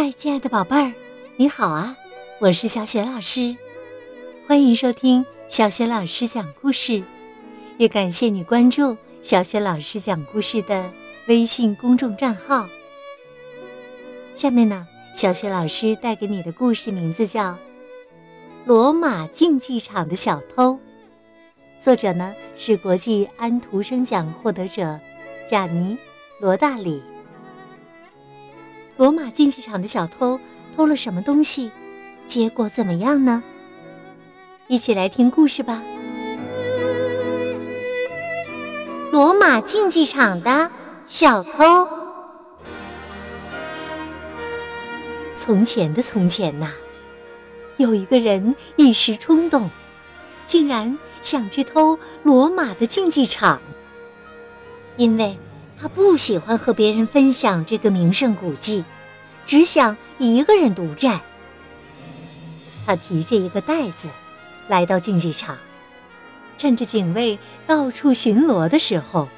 嗨，亲爱的宝贝儿，你好啊！我是小雪老师，欢迎收听小雪老师讲故事，也感谢你关注小雪老师讲故事的微信公众账号。下面呢，小雪老师带给你的故事名字叫《罗马竞技场的小偷》，作者呢是国际安徒生奖获得者贾尼·罗大里。罗马竞技场的小偷偷了什么东西？结果怎么样呢？一起来听故事吧。罗马竞技场的小偷。从前的从前呐，有一个人一时冲动，竟然想去偷罗马的竞技场，因为。他不喜欢和别人分享这个名胜古迹，只想一个人独占。他提着一个袋子，来到竞技场，趁着警卫到处巡逻的时候，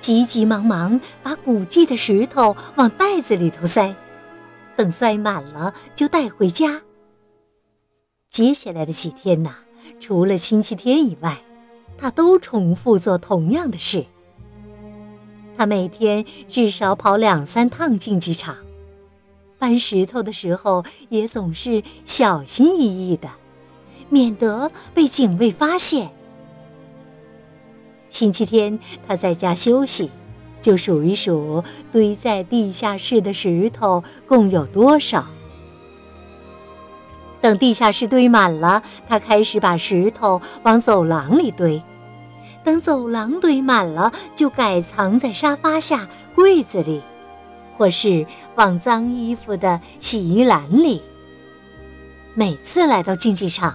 急急忙忙把古迹的石头往袋子里头塞，等塞满了就带回家。接下来的几天呐，除了星期天以外，他都重复做同样的事。他每天至少跑两三趟竞技场，搬石头的时候也总是小心翼翼的，免得被警卫发现。星期天他在家休息，就数一数堆在地下室的石头共有多少。等地下室堆满了，他开始把石头往走廊里堆。等走廊堆满了，就改藏在沙发下、柜子里，或是放脏衣服的洗衣篮里。每次来到竞技场，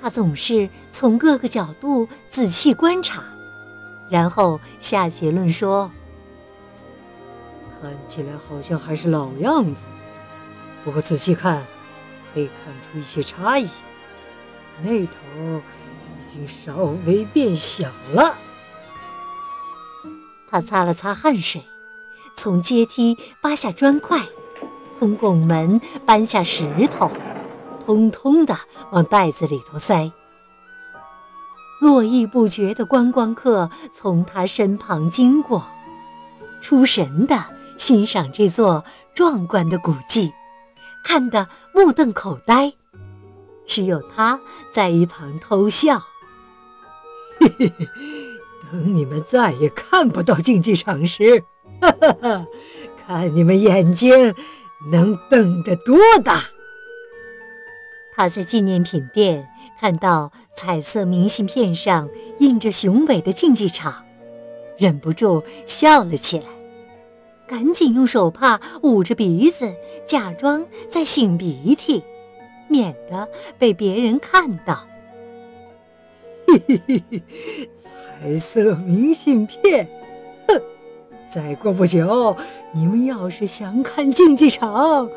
他总是从各个角度仔细观察，然后下结论说：“看起来好像还是老样子，不过仔细看，可以看出一些差异。那头……”稍微变小了。他擦了擦汗水，从阶梯扒下砖块，从拱门搬下石头，通通的往袋子里头塞。络绎不绝的观光客从他身旁经过，出神的欣赏这座壮观的古迹，看得目瞪口呆。只有他在一旁偷笑。嘿嘿嘿，等你们再也看不到竞技场时，哈哈哈，看你们眼睛能瞪得多大！他在纪念品店看到彩色明信片上印着雄伟的竞技场，忍不住笑了起来，赶紧用手帕捂着鼻子，假装在擤鼻涕，免得被别人看到。嘿嘿嘿嘿，彩色明信片，哼！再过不久，你们要是想看竞技场，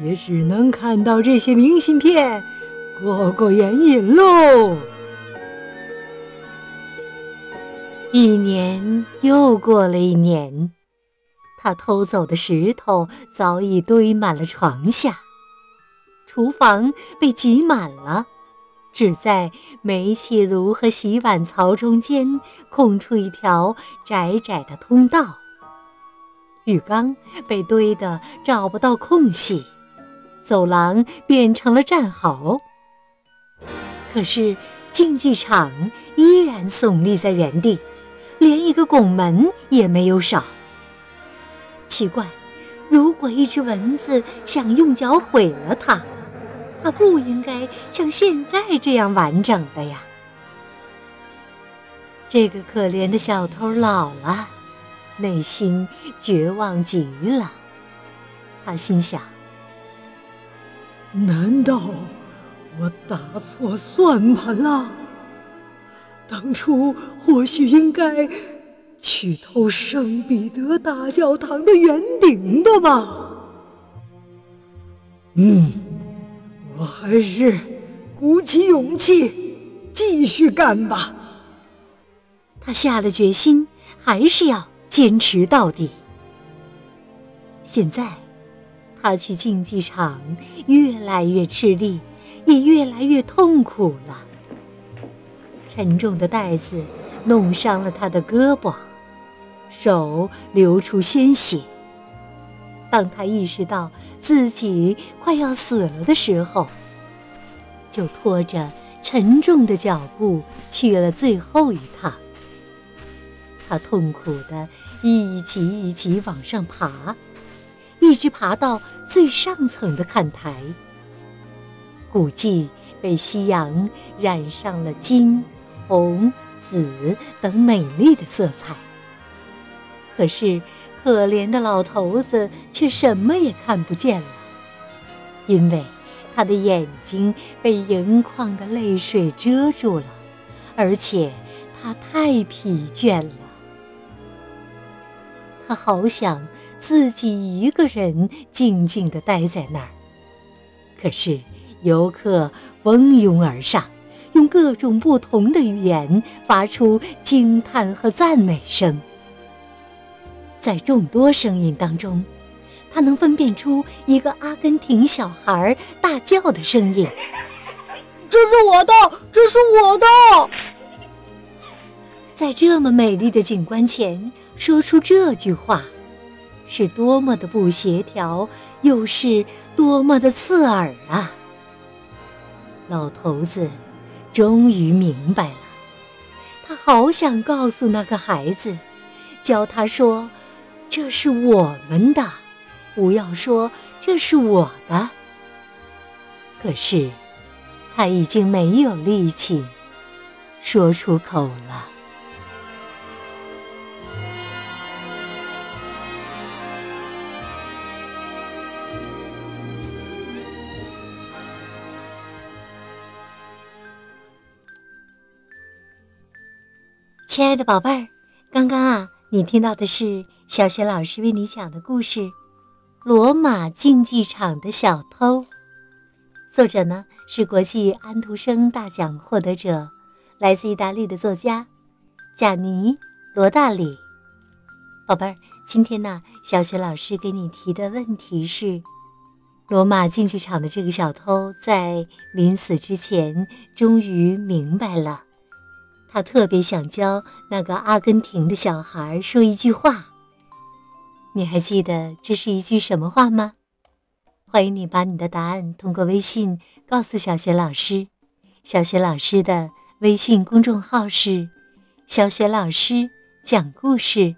也只能看到这些明信片，过过眼瘾喽。一年又过了一年，他偷走的石头早已堆满了床下，厨房被挤满了。只在煤气炉和洗碗槽中间空出一条窄窄的通道，浴缸被堆得找不到空隙，走廊变成了战壕。可是竞技场依然耸立在原地，连一个拱门也没有少。奇怪，如果一只蚊子想用脚毁了它。它不应该像现在这样完整的呀！这个可怜的小偷老了，内心绝望极了。他心想：难道我打错算盘了？当初或许应该去偷圣彼得大教堂的圆顶的吧？嗯。我还是鼓起勇气继续干吧。他下了决心，还是要坚持到底。现在，他去竞技场越来越吃力，也越来越痛苦了。沉重的袋子弄伤了他的胳膊，手流出鲜血。当他意识到自己快要死了的时候，就拖着沉重的脚步去了最后一趟。他痛苦地一级一级往上爬，一直爬到最上层的看台。古迹被夕阳染上了金、红、紫等美丽的色彩。可是，可怜的老头子却什么也看不见了，因为他的眼睛被盈眶的泪水遮住了，而且他太疲倦了。他好想自己一个人静静地待在那儿，可是游客蜂拥而上，用各种不同的语言发出惊叹和赞美声。在众多声音当中，他能分辨出一个阿根廷小孩大叫的声音：“这是我的，这是我的！”在这么美丽的景观前。说出这句话，是多么的不协调，又是多么的刺耳啊！老头子终于明白了，他好想告诉那个孩子，教他说：“这是我们的，不要说这是我的。”可是他已经没有力气说出口了。亲爱的宝贝儿，刚刚啊，你听到的是小雪老师为你讲的故事《罗马竞技场的小偷》。作者呢是国际安徒生大奖获得者，来自意大利的作家贾尼·罗大里。宝贝儿，今天呢，小雪老师给你提的问题是：罗马竞技场的这个小偷在临死之前，终于明白了。他特别想教那个阿根廷的小孩说一句话。你还记得这是一句什么话吗？欢迎你把你的答案通过微信告诉小雪老师。小雪老师的微信公众号是“小雪老师讲故事”，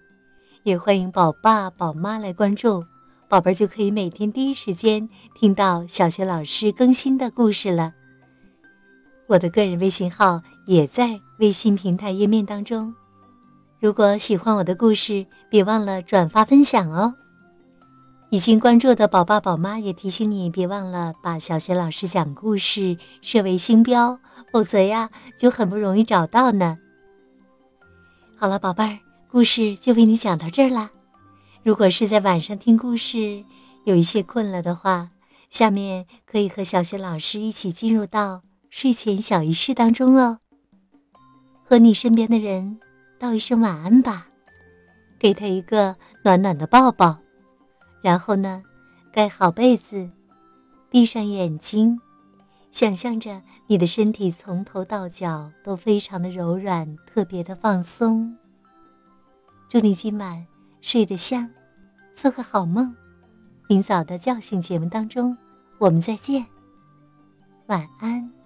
也欢迎宝爸宝妈来关注，宝贝儿就可以每天第一时间听到小雪老师更新的故事了。我的个人微信号也在微信平台页面当中。如果喜欢我的故事，别忘了转发分享哦。已经关注的宝爸宝妈也提醒你，别忘了把小学老师讲故事设为星标，否则呀就很不容易找到呢。好了，宝贝儿，故事就为你讲到这儿啦。如果是在晚上听故事，有一些困了的话，下面可以和小学老师一起进入到。睡前小仪式当中哦，和你身边的人道一声晚安吧，给他一个暖暖的抱抱，然后呢，盖好被子，闭上眼睛，想象着你的身体从头到脚都非常的柔软，特别的放松。祝你今晚睡得香，做个好梦。明早的叫醒节目当中，我们再见，晚安。